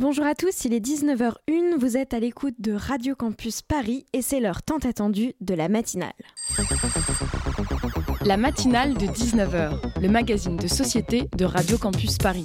Bonjour à tous, il est 19h01, vous êtes à l'écoute de Radio Campus Paris et c'est l'heure tant attendue de la matinale. La matinale de 19h, le magazine de société de Radio Campus Paris.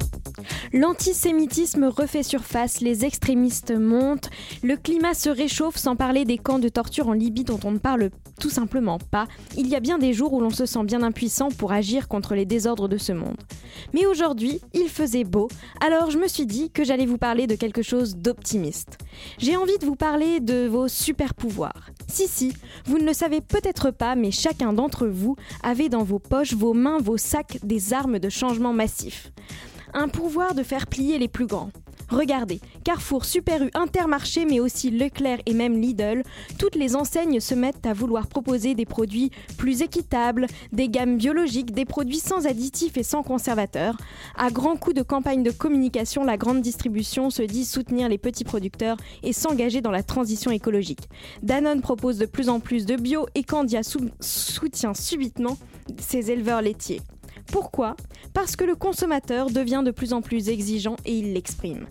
L'antisémitisme refait surface, les extrémistes montent, le climat se réchauffe sans parler des camps de torture en Libye dont on ne parle tout simplement pas. Il y a bien des jours où l'on se sent bien impuissant pour agir contre les désordres de ce monde. Mais aujourd'hui, il faisait beau, alors je me suis dit que j'allais vous parler de quelque chose d'optimiste. J'ai envie de vous parler de vos super pouvoirs. Si, si, vous ne le savez peut-être pas, mais chacun d'entre vous avait dans vos poches, vos mains, vos sacs des armes de changement massif un pouvoir de faire plier les plus grands. Regardez, Carrefour, Super U, Intermarché, mais aussi Leclerc et même Lidl, toutes les enseignes se mettent à vouloir proposer des produits plus équitables, des gammes biologiques, des produits sans additifs et sans conservateurs. À grands coups de campagne de communication, la grande distribution se dit soutenir les petits producteurs et s'engager dans la transition écologique. Danone propose de plus en plus de bio et Candia soutient subitement ses éleveurs laitiers. Pourquoi? Parce que le consommateur devient de plus en plus exigeant et il l'exprime.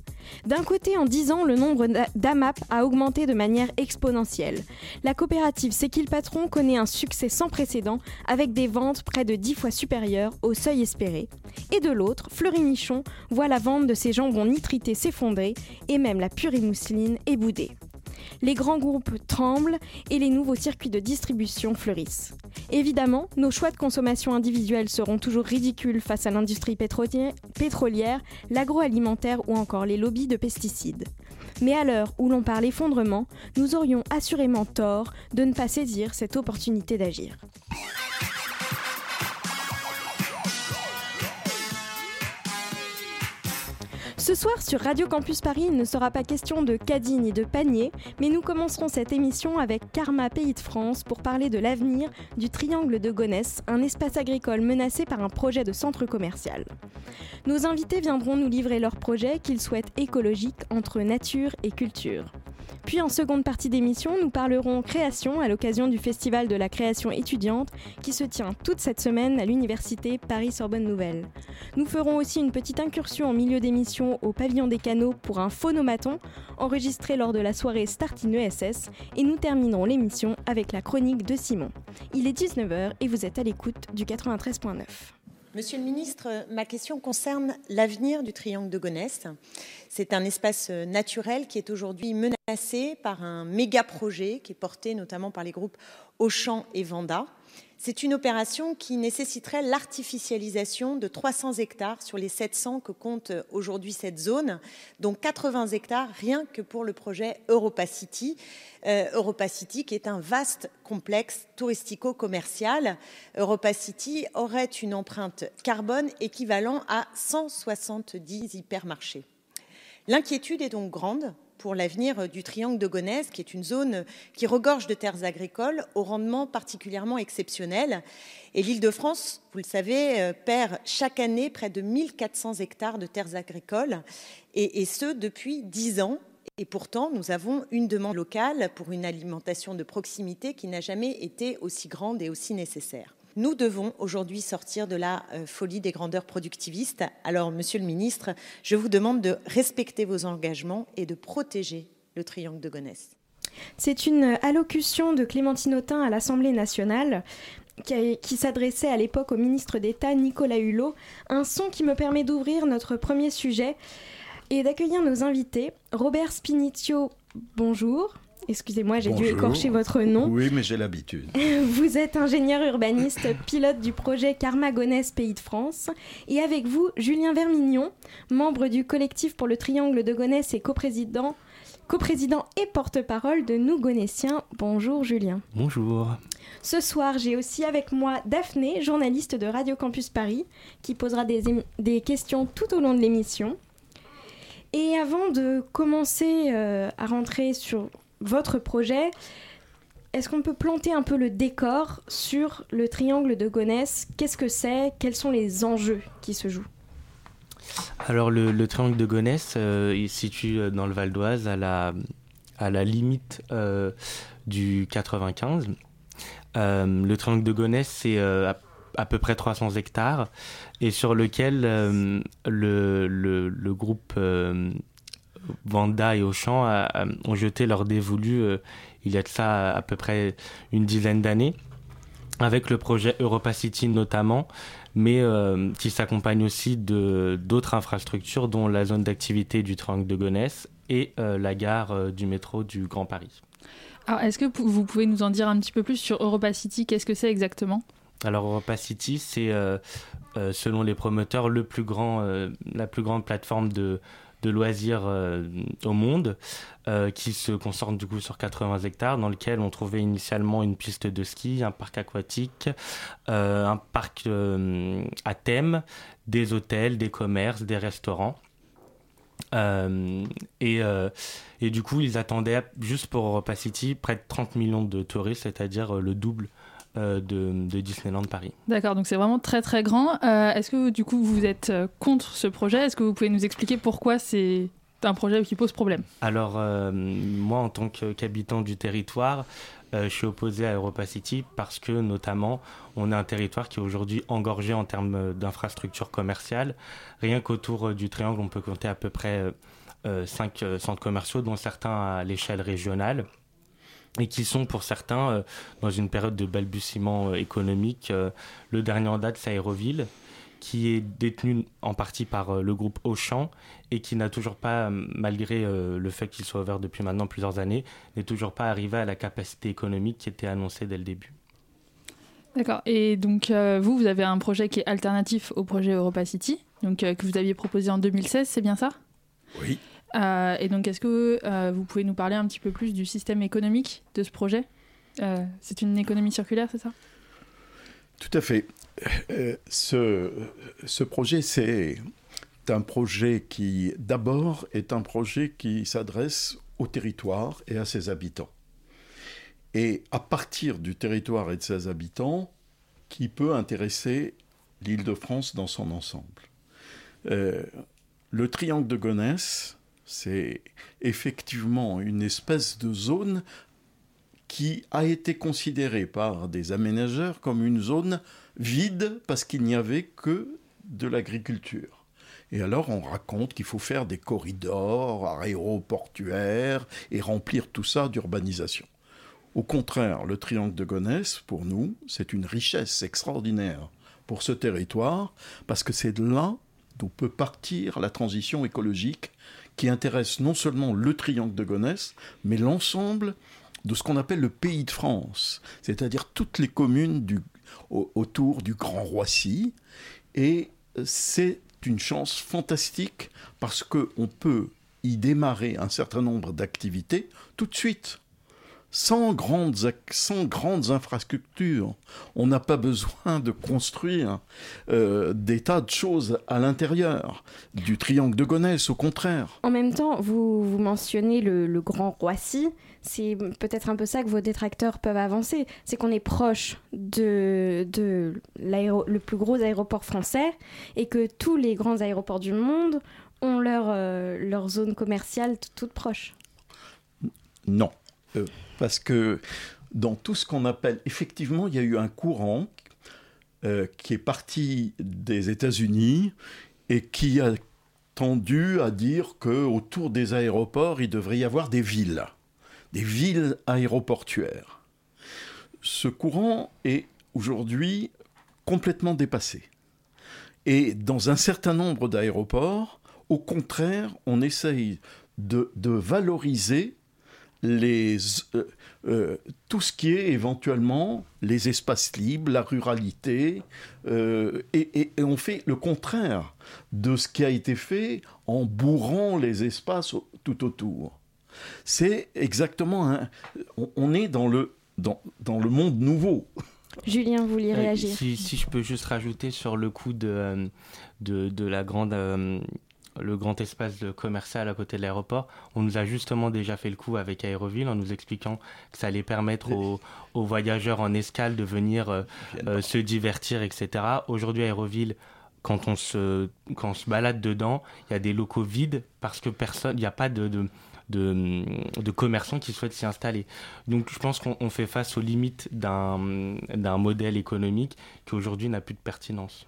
D'un côté, en 10 ans, le nombre d'AMAP a augmenté de manière exponentielle. La coopérative C'est patron connaît un succès sans précédent avec des ventes près de 10 fois supérieures au seuil espéré. Et de l'autre, Fleury Michon voit la vente de ses jambons nitrités s'effondrer et même la purée mousseline est boudée les grands groupes tremblent et les nouveaux circuits de distribution fleurissent. Évidemment, nos choix de consommation individuels seront toujours ridicules face à l'industrie pétrolière, l'agroalimentaire ou encore les lobbies de pesticides. Mais à l'heure où l'on parle effondrement, nous aurions assurément tort de ne pas saisir cette opportunité d'agir. Ce soir sur Radio Campus Paris, il ne sera pas question de caddie ni de panier, mais nous commencerons cette émission avec Karma Pays de France pour parler de l'avenir du triangle de Gonesse, un espace agricole menacé par un projet de centre commercial. Nos invités viendront nous livrer leur projet qu'ils souhaitent écologique entre nature et culture. Puis en seconde partie d'émission, nous parlerons création à l'occasion du Festival de la création étudiante qui se tient toute cette semaine à l'Université Paris-Sorbonne Nouvelle. Nous ferons aussi une petite incursion en milieu d'émission au pavillon des canaux pour un phonomaton enregistré lors de la soirée Start in ESS et nous terminerons l'émission avec la chronique de Simon. Il est 19h et vous êtes à l'écoute du 93.9. Monsieur le ministre, ma question concerne l'avenir du triangle de Gonesse. C'est un espace naturel qui est aujourd'hui menacé par un méga projet qui est porté notamment par les groupes Auchan et Vanda. C'est une opération qui nécessiterait l'artificialisation de 300 hectares sur les 700 que compte aujourd'hui cette zone, dont 80 hectares rien que pour le projet EuropaCity. Euh, EuropaCity qui est un vaste complexe touristico-commercial. EuropaCity aurait une empreinte carbone équivalent à 170 hypermarchés. L'inquiétude est donc grande pour l'avenir du triangle de Gonesse, qui est une zone qui regorge de terres agricoles au rendement particulièrement exceptionnel. Et l'Île-de-France, vous le savez, euh, perd chaque année près de 1400 hectares de terres agricoles, et, et ce depuis 10 ans. Et pourtant, nous avons une demande locale pour une alimentation de proximité qui n'a jamais été aussi grande et aussi nécessaire. Nous devons aujourd'hui sortir de la euh, folie des grandeurs productivistes. Alors, Monsieur le Ministre, je vous demande de respecter vos engagements et de protéger le triangle de Gonesse. C'est une allocution de Clémentine Autain à l'Assemblée nationale qui, qui s'adressait à l'époque au ministre d'État Nicolas Hulot, un son qui me permet d'ouvrir notre premier sujet et d'accueillir nos invités. Robert Spinitio, bonjour. Excusez-moi, j'ai dû écorcher votre nom. Oui, mais j'ai l'habitude. Vous êtes ingénieur urbaniste, pilote du projet Carmagonès Pays de France. Et avec vous, Julien Vermignon, membre du collectif pour le Triangle de Gonesse et coprésident, coprésident et porte-parole de Nous Gonéciens. Bonjour Julien. Bonjour. Ce soir, j'ai aussi avec moi Daphné, journaliste de Radio Campus Paris, qui posera des, des questions tout au long de l'émission. Et avant de commencer euh, à rentrer sur votre projet. est-ce qu'on peut planter un peu le décor sur le triangle de Gonesse? Qu'est-ce que c'est? Quels sont les enjeux qui se jouent? Alors le, triangle de Gonesse, euh, il se situe euh, dans le Val d'Oise à la, à limite euh, du 95. le triangle de Gonesse, c'est à, peu près 300 hectares et sur lequel le, le, groupe Vanda et Auchan ont jeté leur dévolu il y a de ça à peu près une dizaine d'années, avec le projet Europa City notamment, mais euh, qui s'accompagne aussi d'autres infrastructures, dont la zone d'activité du triangle de Gonesse et euh, la gare euh, du métro du Grand Paris. Alors, est-ce que vous pouvez nous en dire un petit peu plus sur Europa City? Qu'est-ce que c'est exactement? Alors Europa City, c'est selon les promoteurs le plus grand, la plus grande plateforme de, de loisirs euh, au monde, euh, qui se concentre du coup sur 80 hectares, dans lequel on trouvait initialement une piste de ski, un parc aquatique, euh, un parc à thème, des hôtels, des commerces, des restaurants. et, et, du coup, ils attendaient juste pour Europa City près de 30 millions de touristes, c'est-à-dire le double euh, de, Disneyland Paris. D'accord, donc c'est vraiment très très grand. Euh, est-ce que du coup vous êtes euh, contre ce projet? Est-ce que vous pouvez nous expliquer pourquoi c'est un projet qui pose problème? Alors moi en tant qu'habitant du territoire, je suis opposé à Europa City parce que notamment on a un territoire qui est aujourd'hui engorgé en termes d'infrastructures commerciales. Rien qu'autour du triangle on peut compter à peu près 5 centres commerciaux dont certains à l'échelle régionale et qui sont pour certains euh, dans une période de balbutiement euh, économique. Euh, le dernier en date, c'est Aéroville, qui est détenu en partie par le groupe Auchan et qui n'a toujours pas, malgré le fait qu'il soit ouvert depuis maintenant plusieurs années, n'est toujours pas arrivé à la capacité économique qui était annoncée dès le début. D'accord. Et donc, vous, vous avez un projet qui est alternatif au projet Europa City, donc, que vous aviez proposé en 2016, c'est bien ça? Oui. Euh, et donc, est-ce que euh, vous pouvez nous parler un petit peu plus du système économique de ce projet? Euh, C'est une économie circulaire, c'est ça? Tout à fait. ce, ce projet, c'est un projet qui, d'abord, est un projet qui s'adresse au territoire et à ses habitants. Et à partir du territoire et de ses habitants, qui peut intéresser l'île de France dans son ensemble. le triangle de Gonesse, c'est effectivement une espèce de zone qui a été considérée par des aménageurs comme une zone vide parce qu'il n'y avait que de l'agriculture. Et alors on raconte qu'il faut faire des corridors aéroportuaires et remplir tout ça d'urbanisation. Au contraire, le triangle de Gonesse, pour nous, c'est une richesse extraordinaire pour ce territoire, parce que c'est de là d'où peut partir la transition écologique qui intéresse non seulement le triangle de Gonesse, mais l'ensemble de ce qu'on appelle le pays de France, c'est-à-dire toutes les communes autour du Grand Roissy. Et c'est une chance fantastique parce qu'on peut y démarrer un certain nombre d'activités tout de suite sans grandes, sans grandes infrastructures. On n'a pas besoin de construire euh, des tas de choses à l'intérieur du triangle de Gonesse, au contraire. En même temps, vous, vous mentionnez le, Grand Roissy. C'est peut-être un peu ça que vos détracteurs peuvent avancer. C'est qu'on est proche de, de le plus gros aéroport français et que tous les grands aéroports du monde ont leur, euh, leur zone commerciale toute proche. Non. Euh, parce que dans tout ce qu'on appelle, effectivement, il y a eu un courant euh, qui est parti des États-Unis et qui a tendu à dire que autour des aéroports, il devrait y avoir des villes, des villes aéroportuaires. Ce courant est aujourd'hui complètement dépassé. Et dans un certain nombre d'aéroports, au contraire, on essaye de, de valoriser les, euh, euh, tout ce qui est éventuellement les espaces libres, la ruralité, euh, et, on fait le contraire de ce qui a été fait en bourrant les espaces tout autour. C'est exactement un, on, est dans le, dans, dans le monde nouveau. Julien, vous voulez réagir si, si, je peux juste rajouter sur le coup de, de, de la grande le grand espace commercial à côté de l'aéroport. On nous a justement déjà fait le coup avec Aéroville en nous expliquant que ça allait permettre aux, voyageurs en escale de venir euh, euh, se divertir, etc. Aujourd'hui, Aéroville, quand on, se, quand on se balade dedans, il y a des locaux vides parce que personne, il n'y a pas de, de de, commerçants qui souhaitent s'y installer. Donc je pense qu'on fait face aux limites d'un modèle économique qui aujourd'hui n'a plus de pertinence.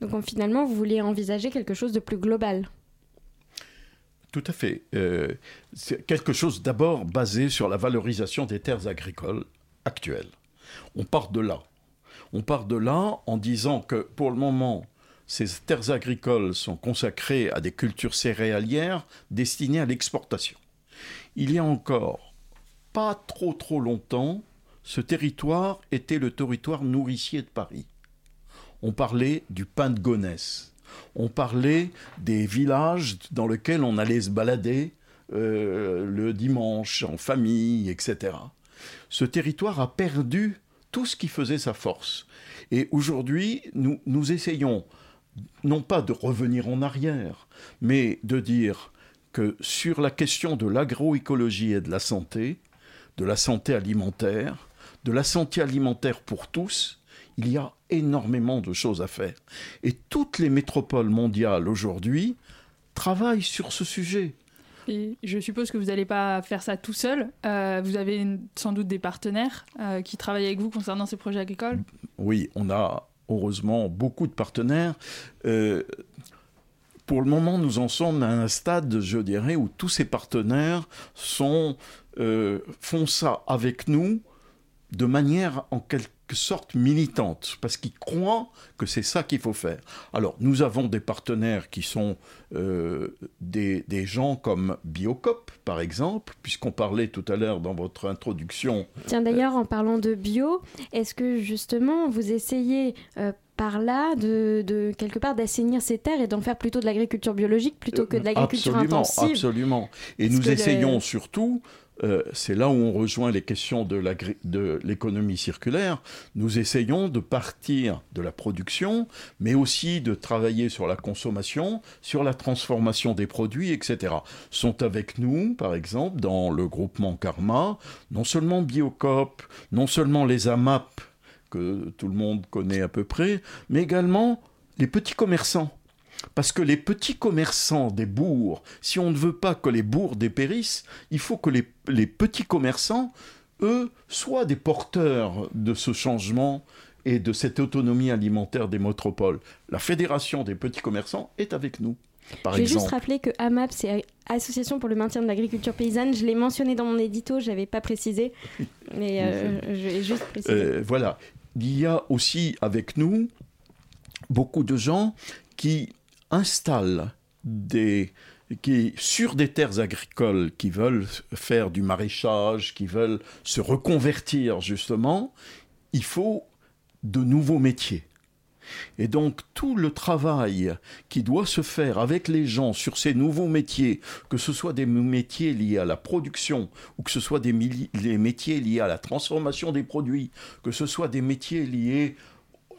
Donc finalement, vous voulez envisager quelque chose de plus global tout à fait. Euh, c'est quelque chose d'abord basé sur la valorisation des terres agricoles actuelles. On part de là. On part de là en disant que pour le moment, ces terres agricoles sont consacrées à des cultures céréalières destinées à l'exportation. Il y a encore pas trop trop longtemps, ce territoire était le territoire nourricier de Paris. On parlait du pain de Gonesse on parlait des villages dans lesquels on allait se balader euh, le dimanche en famille, etc. Ce territoire a perdu tout ce qui faisait sa force. Et aujourd'hui, nous, nous essayons non pas de revenir en arrière, mais de dire que sur la question de l'agroécologie et de la santé, de la santé alimentaire, de la santé alimentaire pour tous, il y a énormément de choses à faire. Et toutes les métropoles mondiales aujourd'hui travaillent sur ce sujet. Et je suppose que vous n'allez pas faire ça tout seul. Euh, vous avez sans doute des partenaires euh, qui travaillent avec vous concernant ces projets agricoles Oui, on a heureusement beaucoup de partenaires. Euh, pour le moment, nous en sommes à un stade, je dirais, où tous ces partenaires sont, font ça avec nous de manière en quelque sorte militante, parce qu'ils croient que c'est ça qu'il faut faire. Alors, nous avons des partenaires qui sont euh, des, des, gens comme Biocop, par exemple, puisqu'on parlait tout à l'heure dans votre introduction. Tiens, d'ailleurs, en parlant de bio, est-ce que justement vous essayez euh, par là de, de, quelque part d'assainir ces terres et d'en faire plutôt de l'agriculture biologique plutôt que de l'agriculture intensive? Absolument, Et nous essayons surtout euh, c'est là où on rejoint les questions de l'économie circulaire. Nous essayons de partir de la production, mais aussi de travailler sur la consommation, sur la transformation des produits, etc. Sont avec nous, par exemple, dans le groupement Karma, non seulement Biocop, non seulement les AMAP, que tout le monde connaît à peu près, mais également les petits commerçants parce que les petits commerçants des bourgs, si on ne veut pas que les bourgs dépérissent, il faut que les, petits commerçants, eux, soient des porteurs de ce changement et de cette autonomie alimentaire des métropoles. La Fédération des petits commerçants est avec nous. Par je vais juste rappeler que AMAP, c'est Association pour le maintien de l'agriculture paysanne. Je l'ai mentionné dans mon édito, je n'avais pas précisé, mais euh, je vais juste préciser. Euh, voilà. Il y a aussi avec nous beaucoup de gens qui installe des, qui, sur des terres agricoles qui veulent faire du maraîchage, qui veulent se reconvertir justement, il faut de nouveaux métiers. Et donc tout le travail qui doit se faire avec les gens sur ces nouveaux métiers, que ce soit des métiers liés à la production ou que ce soit des, des métiers liés à la transformation des produits, que ce soit des métiers liés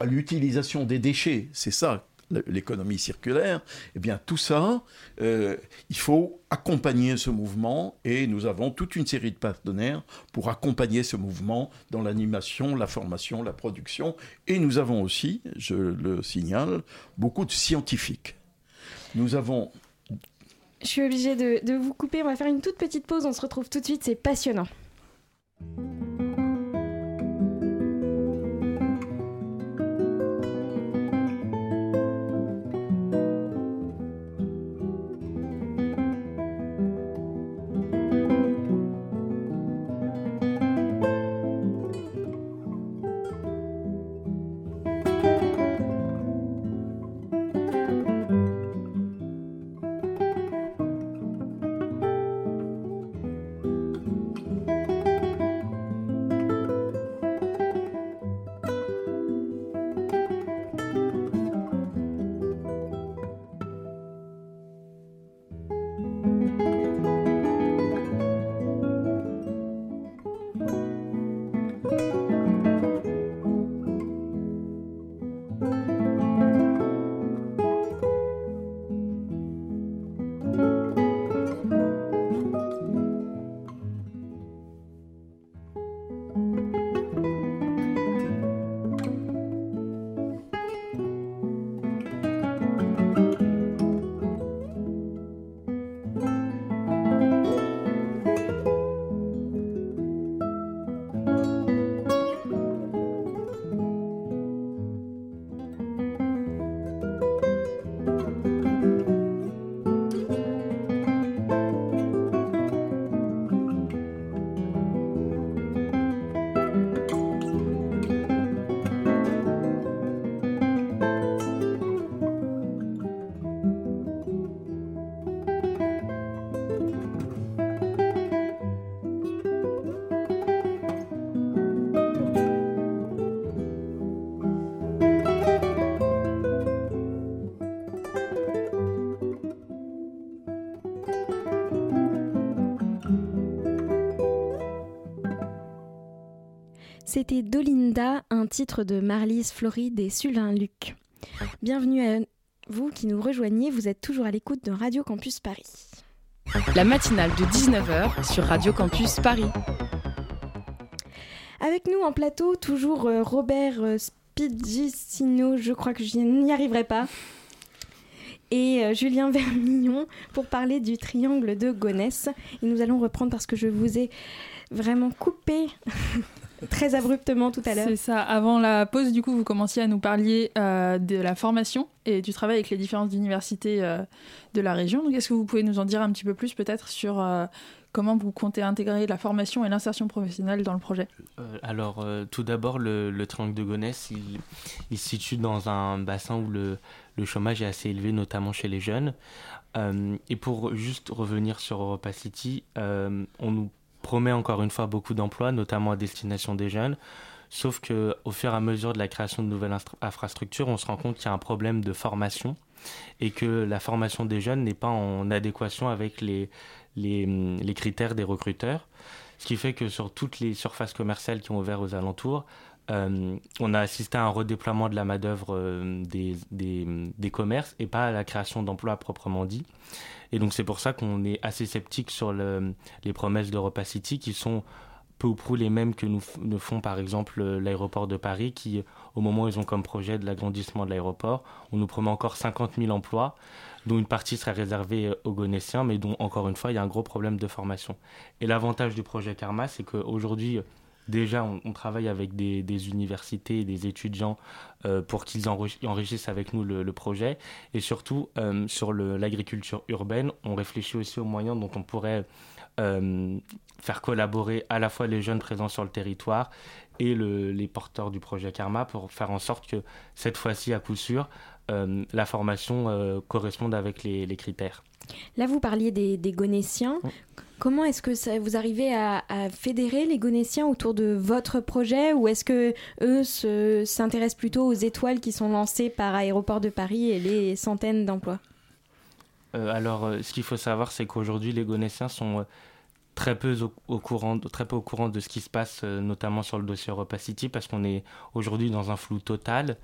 à l'utilisation des déchets, c'est ça l'économie circulaire, eh bien tout ça, euh, il faut accompagner ce mouvement et nous avons toute une série de partenaires pour accompagner ce mouvement dans l'animation, la formation, la production et nous avons aussi, je le signale, beaucoup de scientifiques. Nous avons... Je suis obligée de, de vous couper, on va faire une toute petite pause, on se retrouve tout de suite, c'est passionnant. C'était Dolinda, un titre de Marlise Floride et Sulin Luc. Bienvenue à vous qui nous rejoignez, vous êtes toujours à l'écoute de Radio Campus Paris. La matinale de 19h sur Radio Campus Paris. Avec nous en plateau, toujours euh, Robert euh, Spigicino, je crois que je n'y arriverai pas, et euh, Julien Vermillon pour parler du triangle de Gonesse. Et nous allons reprendre parce que je vous ai vraiment coupé très abruptement tout à l'heure. C'est ça. Avant la pause, du coup, vous commenciez à nous parler euh, de la formation et du travail avec les différentes universités euh, de la région. Donc, est-ce que vous pouvez nous en dire un petit peu plus, peut-être, sur euh, comment vous comptez intégrer la formation et l'insertion professionnelle dans le projet? Alors, tout d'abord, le, le, triangle de Gonesse, il, il, se situe dans un bassin où le, le, chômage est assez élevé, notamment chez les jeunes. et pour juste revenir sur Europa City, on nous promet encore une fois beaucoup d'emplois, notamment à destination des jeunes. Sauf que au fur et à mesure de la création de nouvelles infrastructures, on se rend compte qu'il y a un problème de formation et que la formation des jeunes n'est pas en adéquation avec les, les, les, critères des recruteurs. Ce qui fait que sur toutes les surfaces commerciales qui ont ouvert aux alentours, euh, on a assisté à un redéploiement de la main-d'œuvre euh, des, des, commerces et pas à la création d'emplois proprement dit. Et donc c'est pour ça qu'on est assez sceptique sur le, les promesses d'Europa City qui sont peu ou prou les mêmes que nous, font par exemple l'aéroport de Paris qui, au moment où ils ont comme projet de l'agrandissement de l'aéroport, on nous promet encore 50 000 emplois dont une partie serait réservée aux Gonéciens, mais dont, encore une fois, il y a un gros problème de formation. Et l'avantage du projet Karma, c'est qu'aujourd'hui, Déjà, on, travaille avec des, universités des étudiants euh, pour qu'ils enrichissent avec nous le, projet. Et surtout, euh, sur l'agriculture urbaine, on réfléchit aussi aux moyens dont on pourrait euh, faire collaborer à la fois les jeunes présents sur le territoire et le, les porteurs du projet Karma pour faire en sorte que cette fois-ci, à coup sûr, euh, la formation euh, corresponde avec les, les, critères. Là, vous parliez des, des Gonéciens. Oui. Comment est-ce que ça, vous arrivez à, à, fédérer les Gonéciens autour de votre projet ou est-ce que eux s'intéressent plutôt aux étoiles qui sont lancées par Aéroport de Paris et les centaines d'emplois? Euh, Alors, euh, ce qu'il faut savoir, c'est qu'aujourd'hui, les Gonéciens sont très peu au, au, courant, très peu au courant de ce qui se passe, euh, notamment sur le dossier Europa City, parce qu'on est aujourd'hui dans un flou total.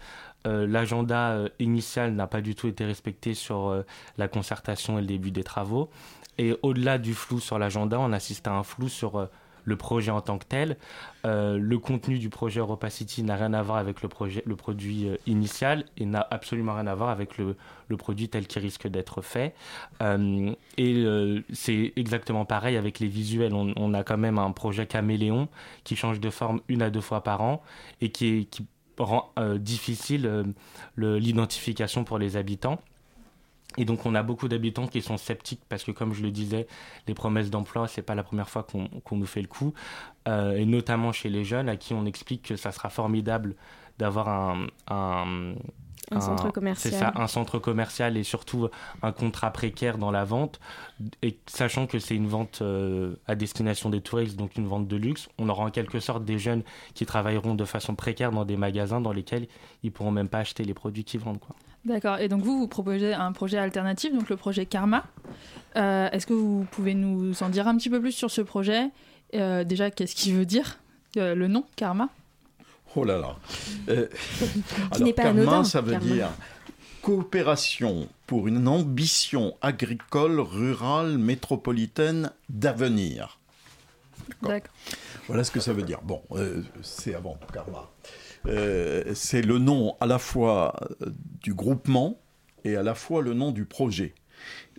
Euh, L'agenda euh, initial n'a pas du tout été respecté sur euh, la concertation et le début des travaux. Et au-delà du flou sur l'agenda, on assiste à un flou sur le projet en tant que tel. Le contenu du projet Europa City n'a rien à voir avec le, projet, le produit initial et n'a absolument rien à voir avec le, produit tel qu'il risque d'être fait. Et c'est exactement pareil avec les visuels. On, a quand même un projet caméléon qui change de forme une à deux fois par an et qui rend euh, difficile l'identification pour les habitants. Et donc on a beaucoup d'habitants qui sont sceptiques parce que comme je le disais, les promesses d'emploi, c'est pas la première fois qu'on qu nous fait le coup, euh, et notamment chez les jeunes à qui on explique que ça sera formidable d'avoir un, un, un, centre commercial. C'est ça, un centre commercial et surtout un contrat précaire dans la vente. Et sachant que c'est une vente euh, à destination des touristes, donc une vente de luxe, on aura en quelque sorte des jeunes qui travailleront de façon précaire dans des magasins dans lesquels ils pourront même pas acheter les produits qu'ils vendent. Quoi. D'accord. Et donc vous, vous proposez un projet alternatif, donc le projet Karma. Euh, Est-ce que vous pouvez nous en dire un petit peu plus sur ce projet? Euh, Déjà, qu'est-ce qu'il veut dire euh, le nom Karma? Oh là là. Euh, alors, pas anodin, ça veut Karma. dire coopération pour une ambition agricole, rurale, métropolitaine d'avenir. D'accord. Voilà ce que ça veut dire. Bon, euh, c'est avant Karma. Euh, c'est le nom à la fois du groupement et à la fois le nom du projet.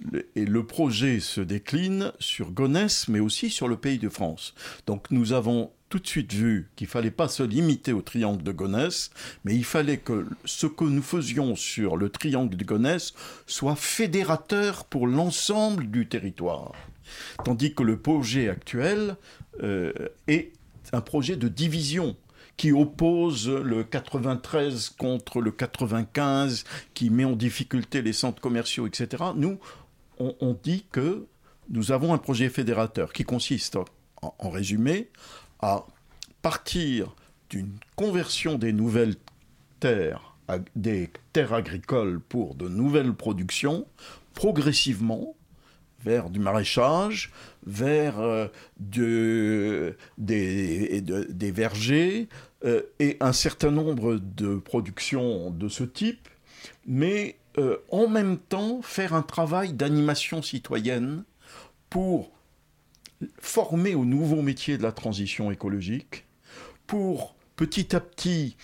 Le, et le projet se décline sur Gonesse, mais aussi sur le pays de France. Donc nous avons tout de suite vu qu'il fallait pas se limiter au triangle de Gonesse, mais il fallait que ce que nous faisions sur le triangle de Gonesse soit fédérateur pour l'ensemble du territoire. Tandis que le projet actuel euh, est un projet de division qui oppose le 93 contre le 95, qui met en difficulté les centres commerciaux, etc. Nous, on, dit que nous avons un projet fédérateur qui consiste, en résumé, à partir d'une conversion des nouvelles terres, des terres agricoles pour de nouvelles productions, progressivement vers du maraîchage, vers euh, de, des, de, des, vergers euh, et un certain nombre de productions de ce type, mais euh, en même temps faire un travail d'animation citoyenne pour former au nouveau métier de la transition écologique, pour petit à petit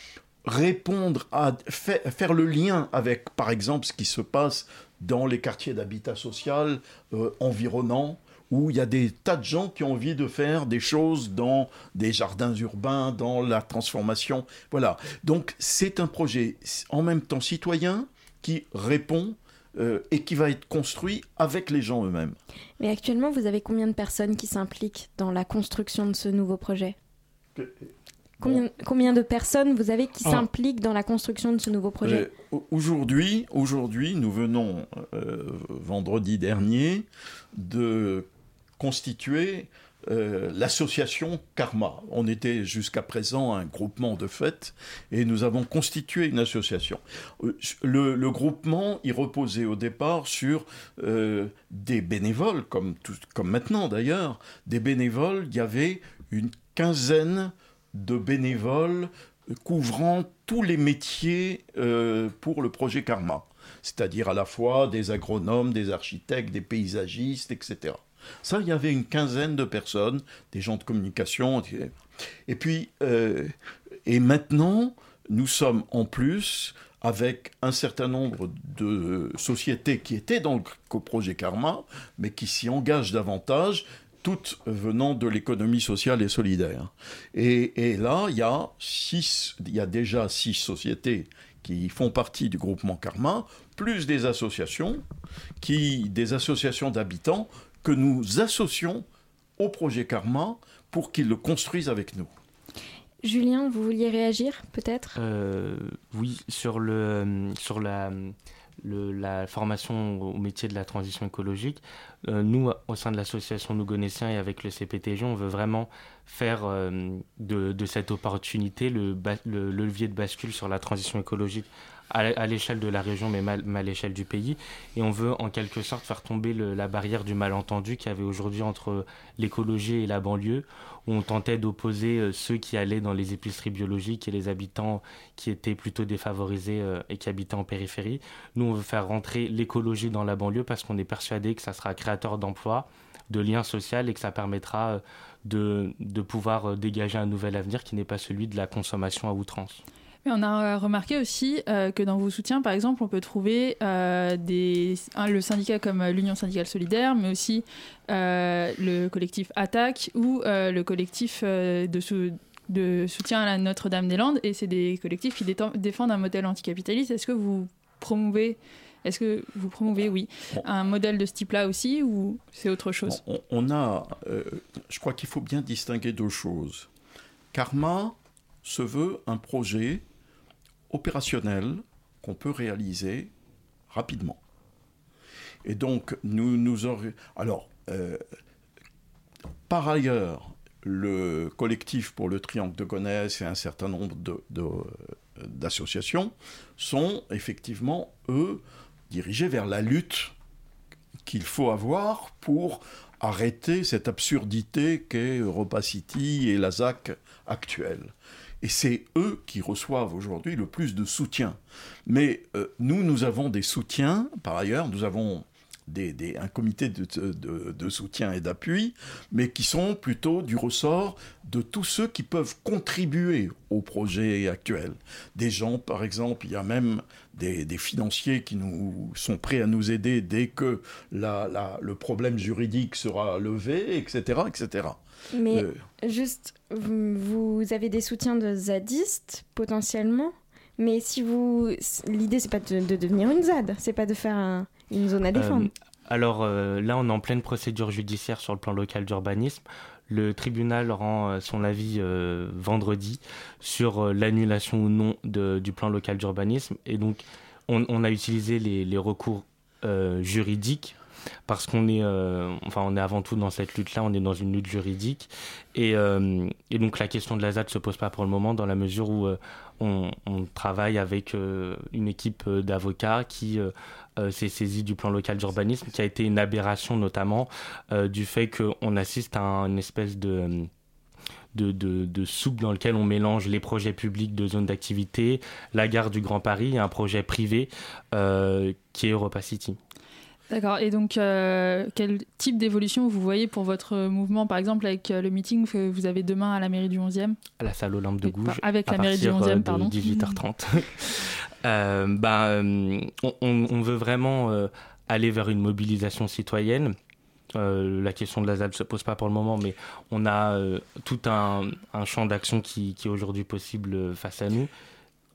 répondre à faire le lien avec, par exemple, ce qui se passe dans les quartiers d'habitat social euh, environnants, où il y a des tas de gens qui ont envie de faire des choses dans des jardins urbains, dans la transformation. Voilà. Donc c'est un projet en même temps citoyen qui répond euh, et qui va être construit avec les gens eux-mêmes. Mais actuellement, vous avez combien de personnes qui s'impliquent dans la construction de ce nouveau projet? Combien, combien, de personnes vous avez qui ah. s'impliquent dans la construction de ce nouveau projet? Euh, Aujourd'hui, aujourd'hui, nous venons euh, vendredi dernier de constituer euh, l'association Karma. On était jusqu'à présent un groupement de fêtes et nous avons constitué une association. Le, le groupement, il reposait au départ sur des bénévoles, comme, maintenant d'ailleurs, des bénévoles. Il y avait une quinzaine de bénévoles couvrant tous les métiers euh, pour le projet Karma, c'est-à-dire à la fois des agronomes, des architectes, des paysagistes, etc. Ça, il y avait une quinzaine de personnes, des gens de communication. Et puis, euh, et maintenant, nous sommes en plus avec un certain nombre de sociétés qui étaient dans le projet Karma, mais qui s'y engagent davantage toutes venant de l'économie sociale et solidaire. Et, là, il y, a six, il y a déjà six sociétés qui font partie du groupement Karma, plus des associations, qui, des associations d'habitants que nous associons au projet Karma pour qu'ils le construisent avec nous. Julien, vous vouliez réagir peut-être? Euh, Oui, sur, le, sur la la formation au métier de la transition écologique. Euh, nous, au sein de l'association Nous et avec le CPTG, on veut vraiment faire euh, de, cette opportunité le, le, levier de bascule sur la transition écologique à l'échelle de la région, mais mal, à l'échelle du pays. Et on veut en quelque sorte faire tomber la barrière du malentendu qu'il y avait aujourd'hui entre l'écologie et la banlieue, où on tentait d'opposer euh, ceux qui allaient dans les épiceries biologiques et les habitants qui étaient plutôt défavorisés euh, et qui habitaient en périphérie. Nous, on veut faire rentrer l'écologie dans la banlieue parce qu'on est persuadé que ça sera créateur d'emplois, de liens sociaux et que ça permettra euh, de, de pouvoir dégager un nouvel avenir qui n'est pas celui de la consommation à outrance. Mais on a remarqué aussi euh, que dans vos soutiens, par exemple, on peut trouver euh, des, le syndicat comme l'Union syndicale solidaire, mais aussi euh, le collectif Attaque ou le collectif de, de, soutien à la Notre-Dame-des-Landes. Et c'est des collectifs qui défendent un modèle anticapitaliste. Est-ce que vous promouvez est-ce que vous promouvez, oui, un modèle de ce type-là aussi ou c'est autre chose? On, a, je crois qu'il faut bien distinguer deux choses. Karma se veut un projet opérationnel qu'on peut réaliser rapidement. Et donc, nous, nous aurions... Alors, euh, par ailleurs, le collectif pour le Triangle de Gonesse et un certain nombre d'associations de, sont effectivement, eux, dirigés vers la lutte qu'il faut avoir pour arrêter cette absurdité qu'est Europa City et la ZAC actuelle. Et c'est eux qui reçoivent aujourd'hui le plus de soutien. Mais euh, nous, nous avons des soutiens, par ailleurs, nous avons des, un comité de, de, soutien et d'appui, mais qui sont plutôt du ressort de tous ceux qui peuvent contribuer au projet actuel. Des gens, par exemple, il y a même des, des financiers qui nous sont prêts à nous aider dès que la, le problème juridique sera levé, etc. etc. Mais euh, juste, vous, avez des soutiens de zadistes potentiellement, mais si vous, l'idée c'est pas de, devenir une ZAD, c'est pas de faire une zone à défendre. Euh, alors euh, là, on est en pleine procédure judiciaire sur le plan local d'urbanisme. Le tribunal rend son avis vendredi sur l'annulation ou non du plan local d'urbanisme. Et donc, on, a utilisé les, les recours juridiques parce qu'on est, enfin, on est avant tout dans cette lutte-là, on est dans une lutte juridique. Et, et, donc la question de la ZAD ne se pose pas pour le moment dans la mesure où on, on, travaille avec une équipe d'avocats qui s'est saisie du plan local d'urbanisme, qui a été une aberration notamment du fait qu'on assiste à une espèce de soupe dans lequel on mélange les projets publics de zones d'activité, la gare du Grand Paris et un projet privé euh, qui est Europa City. D'accord. Et donc, euh, quel type d'évolution vous voyez pour votre mouvement, par exemple, avec euh, le meeting que vous avez demain à la mairie du 11e À la salle Olympe de Gouges. Avec la mairie du 11e, pardon. 18h30. ben, on, on, veut vraiment aller vers une mobilisation citoyenne. Euh, la question de la ZAD ne se pose pas pour le moment, mais on a euh, tout un, champ d'action qui, qui, est aujourd'hui possible euh, face à nous.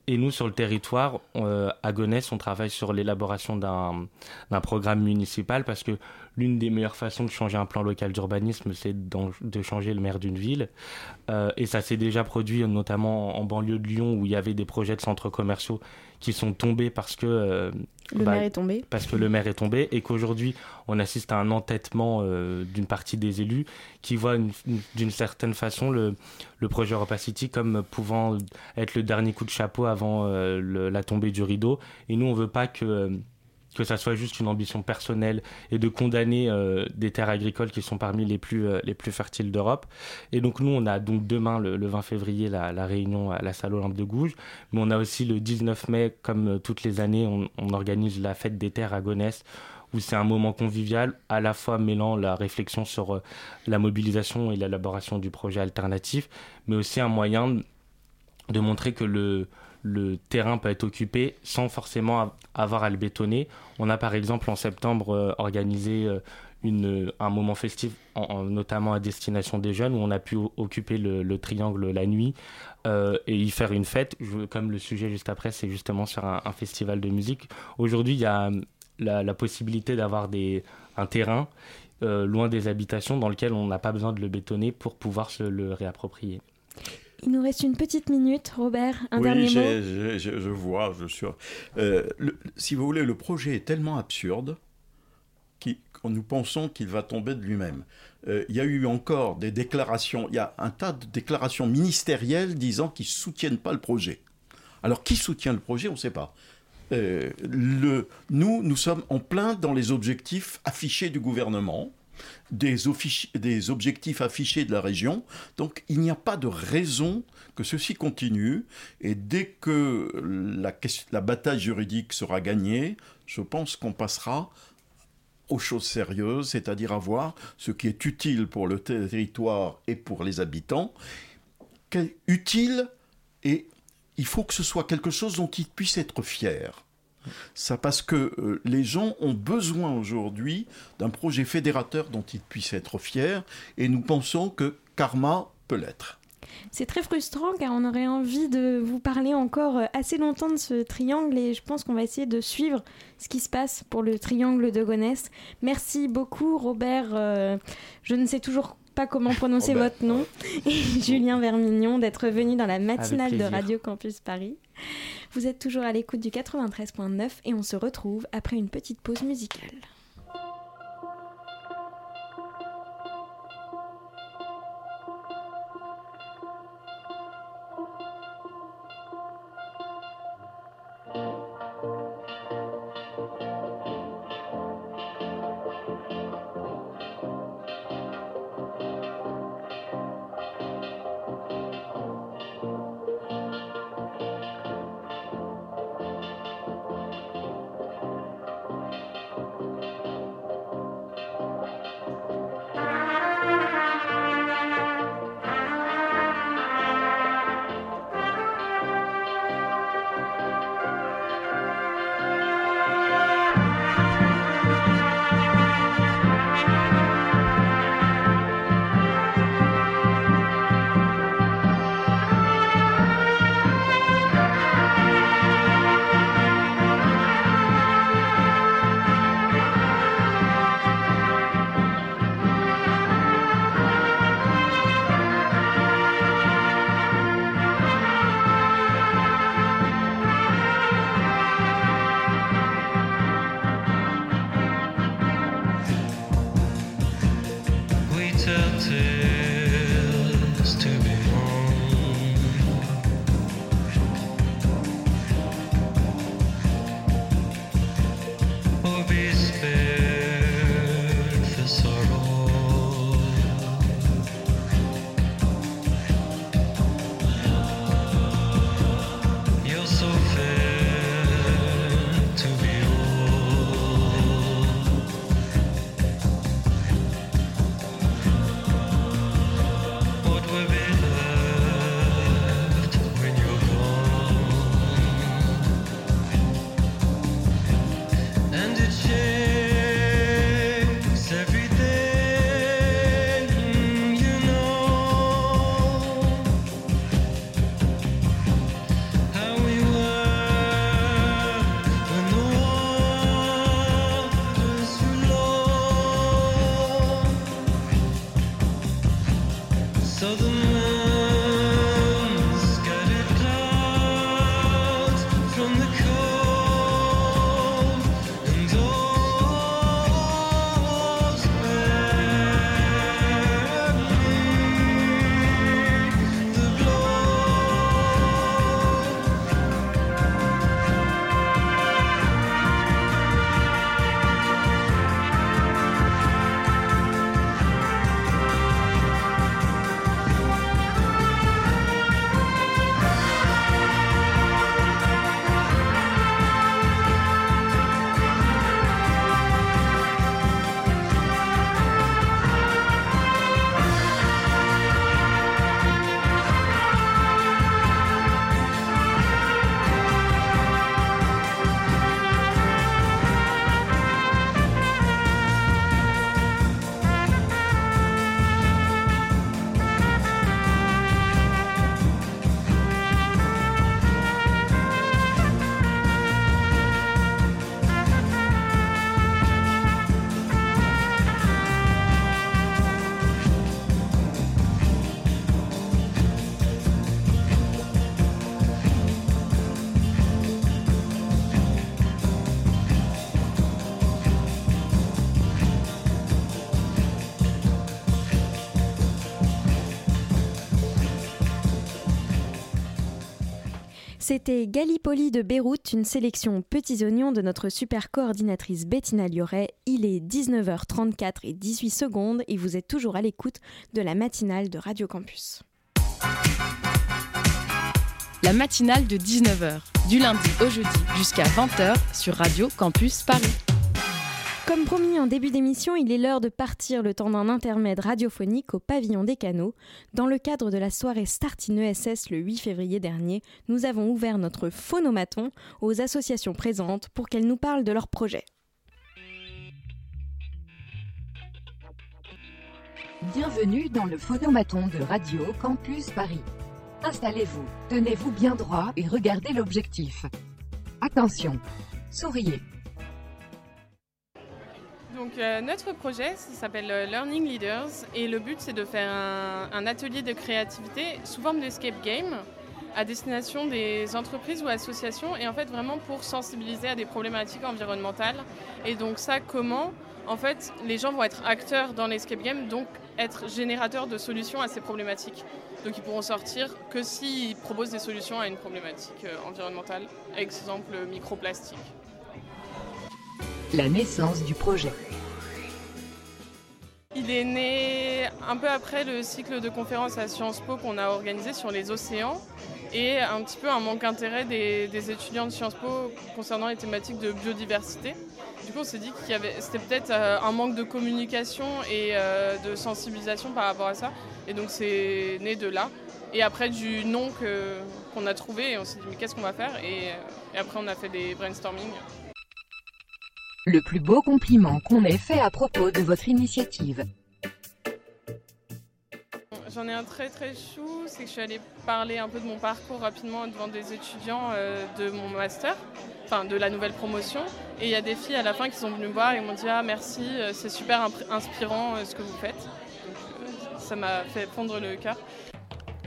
Et nous, sur le territoire, à Gonesse, on travaille sur l'élaboration d'un programme municipal parce que l'une des meilleures façons de changer un plan local d'urbanisme, c'est de changer le maire d'une ville. et ça s'est déjà produit notamment en banlieue de Lyon où il y avait des projets de centres commerciaux qui sont tombés parce que euh, le bah, maire est tombé. Parce que le maire est tombé et qu'aujourd'hui on assiste à un entêtement euh, d'une partie des élus qui voient d'une certaine façon le, le projet Europa City comme pouvant être le dernier coup de chapeau avant euh, la tombée du rideau. Et nous on veut pas que que ça soit juste une ambition personnelle et de condamner euh, des terres agricoles qui sont parmi les plus, euh, les plus fertiles d'Europe. Et donc nous, on a donc demain, le, 20 février, la, réunion à la salle Olympe de Gouges, mais on a aussi le 19 mai, comme euh, toutes les années, on, on, organise la fête des terres à Gonesse, où c'est un moment convivial, à la fois mêlant la réflexion sur la mobilisation et l'élaboration du projet alternatif, mais aussi un moyen de montrer que le, le terrain peut être occupé sans forcément avoir à le bétonner. On a par exemple en septembre euh, organisé euh, un moment festif, notamment à destination des jeunes, où on a pu occuper le, triangle la nuit euh, et y faire une fête. comme le sujet juste après, c'est justement sur un, festival de musique. Aujourd'hui, il y a la, possibilité d'avoir un terrain loin des habitations dans lequel on n'a pas besoin de le bétonner pour pouvoir se le réapproprier. Il nous reste une petite minute, Robert. Un dernier mot. Je, je, vois, je suis. Euh, si vous voulez, le projet est tellement absurde qu'on nous pensons qu'il va tomber de lui-même. Euh, il y a eu encore des déclarations, il y a un tas de déclarations ministérielles disant qu'ils ne soutiennent pas le projet. Alors qui soutient le projet On ne sait pas. Euh, le, nous, nous sommes en plein dans les objectifs affichés du gouvernement des, objectifs affichés de la région. Donc il n'y a pas de raison que ceci continue. Et dès que la, la bataille juridique sera gagnée, je pense qu'on passera aux choses sérieuses, c'est-à-dire à voir ce qui est utile pour le territoire et pour les habitants, utile et il faut que ce soit quelque chose dont ils puissent être fiers. Ça parce que euh, les gens ont besoin aujourd'hui d'un projet fédérateur dont ils puissent être fiers et nous pensons que Karma peut l'être. C'est très frustrant car on aurait envie de vous parler encore euh, assez longtemps de ce triangle et je pense qu'on va essayer de suivre ce qui se passe pour le triangle de Gonesse. Merci beaucoup Robert. Euh, je ne sais toujours pas comment prononcer votre nom. Et Julien Vermignon d'être venu dans la matinale de Radio Campus Paris. Vous êtes toujours à l'écoute du 93.9 et on se retrouve après une petite pause musicale. mountain. C'était Gallipoli de Beyrouth, une sélection petits oignons de notre super coordinatrice Bettina Lioret. Il est 19h34 et 18 secondes et vous êtes toujours à l'écoute de la matinale de Radio Campus. La matinale de 19h, du lundi au jeudi jusqu'à 20h sur Radio Campus Paris. Comme promis en début d'émission, il est l'heure de partir le temps d'un intermède radiophonique au pavillon des canaux. Dans le cadre de la soirée Startine ESS le 8 février dernier, nous avons ouvert notre phonomaton aux associations présentes pour qu'elles nous parlent de leurs projets. Bienvenue dans le phonomaton de Radio Campus Paris. Installez-vous, tenez-vous bien droit et regardez l'objectif. Attention, souriez. Donc euh, notre projet s'appelle euh, Learning Leaders et le but c'est de faire un, atelier de créativité sous forme d'escape game à destination des entreprises ou associations et en fait vraiment pour sensibiliser à des problématiques environnementales. Et donc ça comment En fait les gens vont être acteurs dans l'escape game donc être générateurs de solutions à ces problématiques. Donc ils pourront sortir que s'ils proposent des solutions à une problématique euh, environnementale, exemple microplastique la naissance du projet. Il est né un peu après le cycle de conférences à Sciences Po qu'on a organisé sur les océans et un petit peu un manque d'intérêt des, étudiants de Sciences Po concernant les thématiques de biodiversité. Du coup, on s'est dit qu'il y avait, c'était peut-être euh, un manque de communication et euh, de sensibilisation par rapport à ça. Et donc, c'est né de là. Et après, du nom qu'on a trouvé, on s'est dit, mais qu'est-ce qu'on va faire? Et, et après, on a fait des brainstorming le plus beau compliment qu'on ait fait à propos de votre initiative. J'en ai un très très chou, c'est que je suis allée parler un peu de mon parcours rapidement devant des étudiants euh, de mon master, enfin de la nouvelle promotion. Et il y a des filles à la fin qui sont venues me voir et m'ont dit Ah merci, euh, c'est super inspirant euh, ce que vous faites. ça m'a fait fondre le cœur.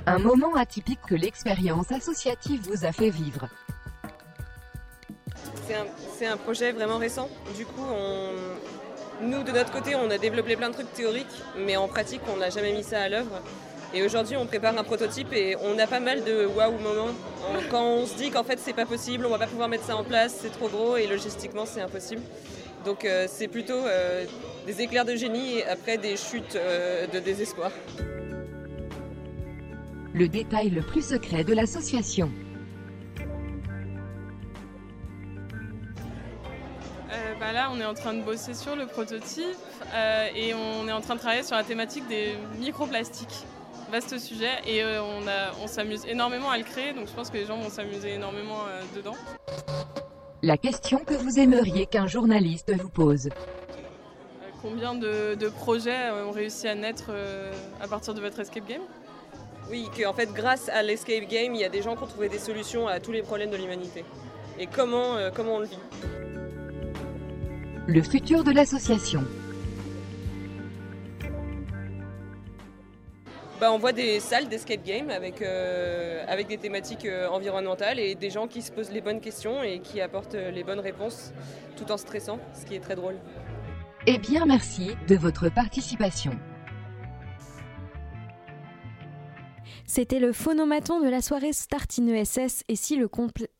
Un moment atypique que l'expérience associative vous a fait vivre c'est un, projet vraiment récent. Du coup, nous, de notre côté, on a développé plein de trucs théoriques, mais en pratique, on n'a jamais mis ça à l'œuvre. Et aujourd'hui, on prépare un prototype et on a pas mal de waouh moments. Quand on se dit qu'en fait, c'est pas possible, on va pas pouvoir mettre ça en place, c'est trop gros et logistiquement, c'est impossible. Donc, euh, c'est plutôt euh, des éclairs de génie et après des chutes euh, de désespoir. Le détail le plus secret de l'association. Bah là, on est en train de bosser sur le prototype euh, et on est en train de travailler sur la thématique des microplastiques. Vaste sujet et euh, on, s'amuse énormément à le créer, donc je pense que les gens vont s'amuser énormément euh, dedans. La question que vous aimeriez qu'un journaliste vous pose. Combien de, de projets ont réussi à naître à partir de votre escape game? Oui, qu'en fait, grâce à l'escape game, il y a des gens qui ont trouvé des solutions à tous les problèmes de l'humanité. Et comment, comment on le vit le futur de l'association. Bah, on voit des salles d'escape game avec, euh, avec des thématiques euh, environnementales et des gens qui se posent les bonnes questions et qui apportent euh, les bonnes réponses tout en stressant, ce qui est très drôle. Eh bien, merci de votre participation. C'était le phonomaton de la soirée Startine ESS et si le,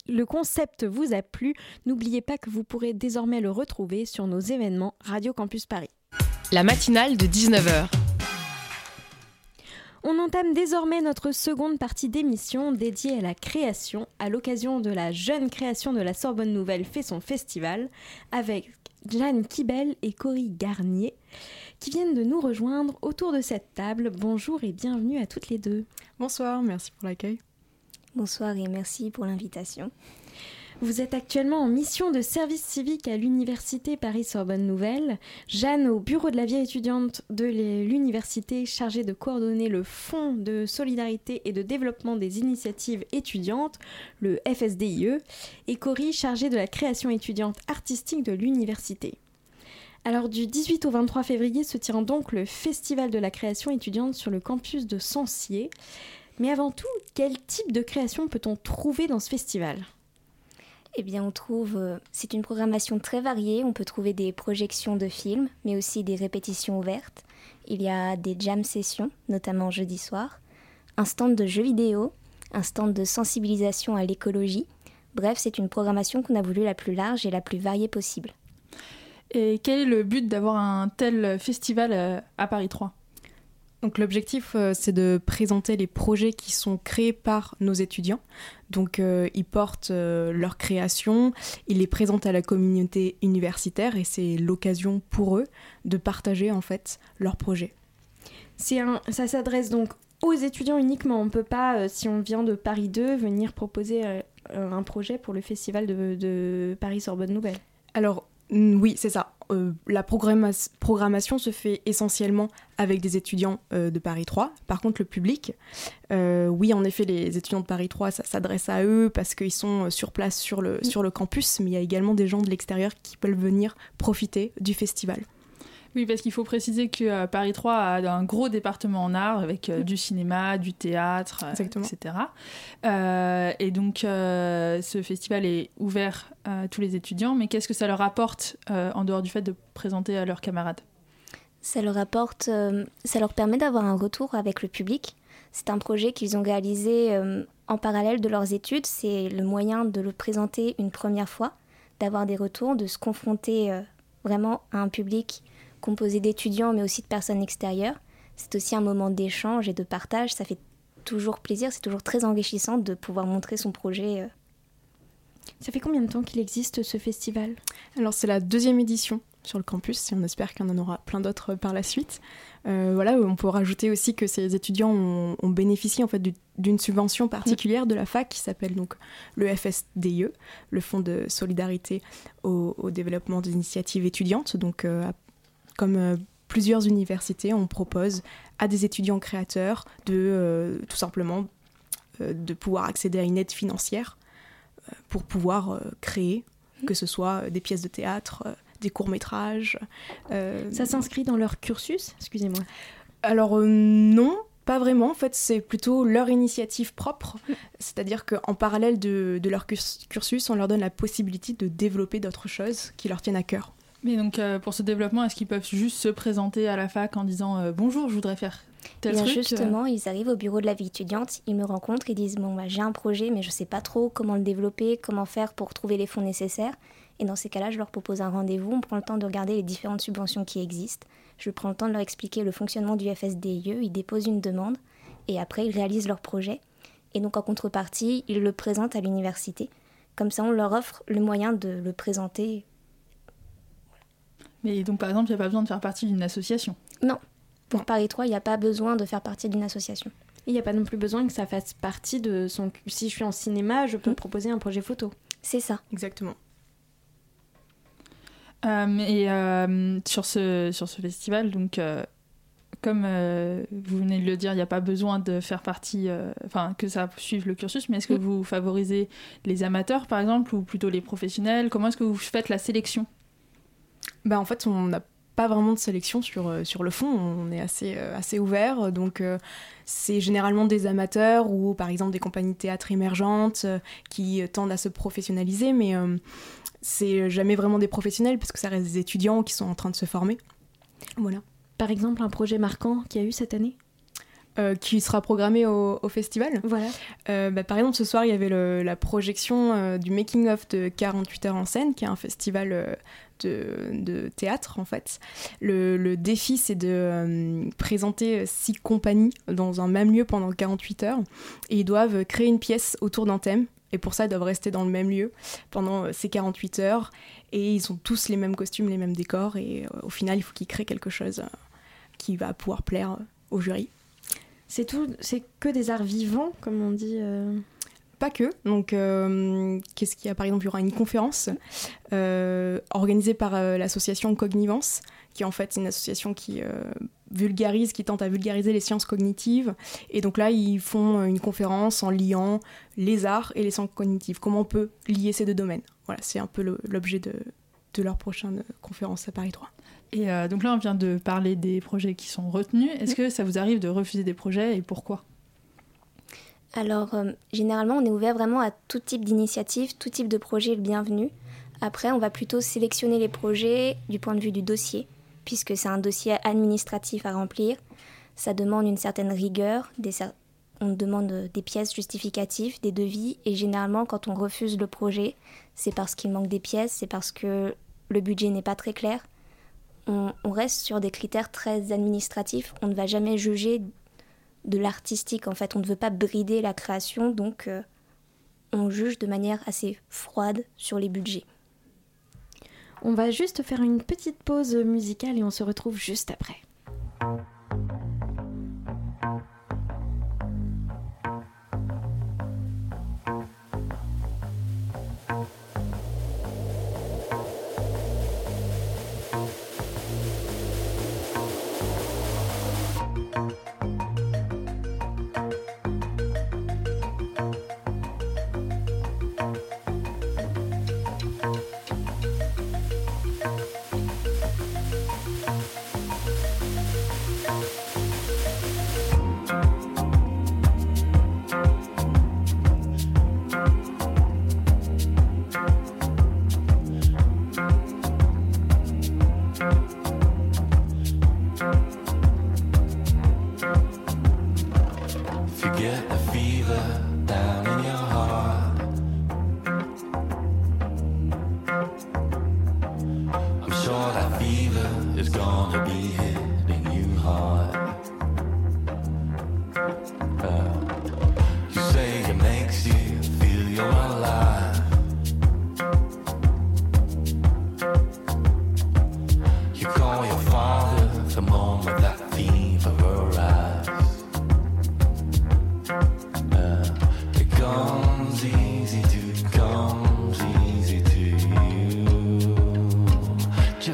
le concept vous a plu, n'oubliez pas que vous pourrez désormais le retrouver sur nos événements Radio Campus Paris. La matinale de 19h. On entame désormais notre seconde partie d'émission dédiée à la création à l'occasion de la jeune création de la Sorbonne Nouvelle fait son festival avec Jeanne Kibel et Cory Garnier qui viennent de nous rejoindre autour de cette table. Bonjour et bienvenue à toutes les deux. Bonsoir, merci pour l'accueil. Bonsoir et merci pour l'invitation. Vous êtes actuellement en mission de service civique à l'Université Paris-Sorbonne Nouvelle. Jeanne, au bureau de la vie étudiante de l'université, chargée de coordonner le Fonds de solidarité et de développement des initiatives étudiantes, le FSDIE, et Cory, chargée de la création étudiante artistique de l'université. Alors du 18 au 23 février se tient donc le Festival de la création étudiante sur le campus de Sancier. Mais avant tout, quel type de création peut-on trouver dans ce festival? Eh bien, on trouve, euh, c'est une programmation très variée. On peut trouver des projections de films, mais aussi des répétitions ouvertes. Il y a des jam sessions, notamment jeudi soir, un stand de jeux vidéo, un stand de sensibilisation à l'écologie. Bref, c'est une programmation qu'on a voulu la plus large et la plus variée possible. Et quel est le but d'avoir un tel festival euh, à Paris 3 donc l'objectif, euh, c'est de présenter les projets qui sont créés par nos étudiants. Donc euh, ils portent leur création, ils les présentent à la communauté universitaire et c'est l'occasion pour eux de partager en fait leurs projets. Un, ça s'adresse donc aux étudiants uniquement. On ne peut pas, si on vient de Paris 2, venir proposer un projet pour le festival de, de Paris-Sorbonne Nouvelle. Alors oui, c'est ça. Euh, la programmation se fait essentiellement avec des étudiants euh, de Paris 3. Par contre, le public, euh, oui, en effet, les étudiants de Paris 3, ça s'adresse à eux parce qu'ils sont sur place sur le, sur le campus, mais il y a également des gens de l'extérieur qui peuvent venir profiter du festival. Oui, parce qu'il faut préciser que euh, Paris 3 a un gros département en art avec euh, du cinéma, du théâtre, euh, etc. et donc, ce festival est ouvert à tous les étudiants, mais qu'est-ce que ça leur apporte en dehors du fait de présenter à leurs camarades? Ça leur apporte, ça leur permet d'avoir un retour avec le public. C'est un projet qu'ils ont réalisé en parallèle de leurs études. C'est le moyen de le présenter une première fois, d'avoir des retours, de se confronter vraiment à un public composé d'étudiants mais aussi de personnes extérieures. C'est aussi un moment d'échange et de partage. Ça fait toujours plaisir, c'est toujours très enrichissant de pouvoir montrer son projet. Euh. Ça fait combien de temps qu'il existe ce festival? Alors c'est la deuxième édition sur le campus et on espère qu'il y en aura plein d'autres par la suite. Euh, voilà, on peut rajouter aussi que ces étudiants ont, bénéficié en fait d'une subvention particulière de la fac qui s'appelle donc le FSDIE, le Fonds de solidarité au, développement des initiatives étudiantes. Donc euh, comme euh, plusieurs universités, on propose à des étudiants créateurs de euh, tout simplement euh, de pouvoir accéder à une aide financière pour pouvoir créer, mmh. que ce soit des pièces de théâtre, des courts-métrages. Ça s'inscrit dans leur cursus Excusez-moi. Alors non, pas vraiment. En fait, c'est plutôt leur initiative propre. Mmh. C'est-à-dire qu'en parallèle de, de, leur cursus, on leur donne la possibilité de développer d'autres choses qui leur tiennent à cœur. Mais donc, euh, pour ce développement, est-ce qu'ils peuvent juste se présenter à la fac en disant euh, bonjour, je voudrais faire tel Bien truc Justement, ils arrivent au bureau de la vie étudiante, ils me rencontrent, ils disent bon, bah, j'ai un projet, mais je sais pas trop comment le développer, comment faire pour trouver les fonds nécessaires. Et dans ces cas-là, je leur propose un rendez-vous, on prend le temps de regarder les différentes subventions qui existent. Je prends le temps de leur expliquer le fonctionnement du FSDIE, ils déposent une demande et après ils réalisent leur projet. Et donc en contrepartie, ils le présentent à l'université. Comme ça, on leur offre le moyen de le présenter mais donc, par exemple, il n'y a pas besoin de faire partie d'une association Non. Pour Paris 3, il n'y a pas besoin de faire partie d'une association. Il n'y a pas non plus besoin que ça fasse partie de son... Si je suis en cinéma, je peux mm. proposer un projet photo. C'est ça. Exactement. Euh, et euh, sur, ce, sur ce festival, donc, euh, comme vous venez de le dire, il n'y a pas besoin de faire partie, enfin, que ça suive le cursus, mais est-ce que mm. vous favorisez les amateurs, par exemple, ou plutôt les professionnels? Comment est-ce que vous faites la sélection? Bah, en fait, on n'a pas vraiment de sélection sur, euh, sur le fond, on est assez, euh, assez ouvert. Donc, euh, c'est généralement des amateurs ou par exemple des compagnies de théâtre émergentes qui tendent à se professionnaliser, mais c'est jamais vraiment des professionnels parce que ça reste des étudiants qui sont en train de se former. Voilà. Par exemple, un projet marquant qu'il y a eu cette année? Qui sera programmé au, festival. Voilà. Bah, par exemple, ce soir, il y avait la projection du Making of de 48 heures en scène, qui est un festival de, théâtre en fait. Le, défi c'est de euh, présenter six compagnies dans un même lieu pendant 48 heures et ils doivent créer une pièce autour d'un thème et pour ça ils doivent rester dans le même lieu pendant euh, ces 48 heures et ils ont tous les mêmes costumes, les mêmes décors et euh, au final il faut qu'ils créent quelque chose qui va pouvoir plaire au jury. C'est tout, c'est que des arts vivants comme on dit pas que. Donc, euh, qu'est-ce qu'il y a Par exemple, il y aura une conférence euh, organisée par euh, l'association Cognivance, qui est en fait une association qui vulgarise, qui tente à vulgariser les sciences cognitives. Et donc là, ils font une conférence en liant les arts et les sciences cognitives. Comment on peut lier ces deux domaines? Voilà, c'est un peu l'objet de, de, leur prochaine conférence à Paris 3. Et donc là, on vient de parler des projets qui sont retenus. Est-ce que ça vous arrive de refuser des projets et pourquoi? Alors, euh, généralement, on est ouvert vraiment à tout type d'initiative, tout type de projet le bienvenu. Après, on va plutôt sélectionner les projets du point de vue du dossier, puisque c'est un dossier administratif à remplir. Ça demande une certaine rigueur, on demande des pièces justificatives, des devis, et généralement quand on refuse le projet, c'est parce qu'il manque des pièces, c'est parce que le budget n'est pas très clair. On, reste sur des critères très administratifs, on ne va jamais juger de l'artistique en fait, on ne veut pas brider la création, donc euh, on juge de manière assez froide sur les budgets. On va juste faire une petite pause musicale et on se retrouve juste après.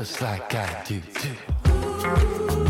just like I do too.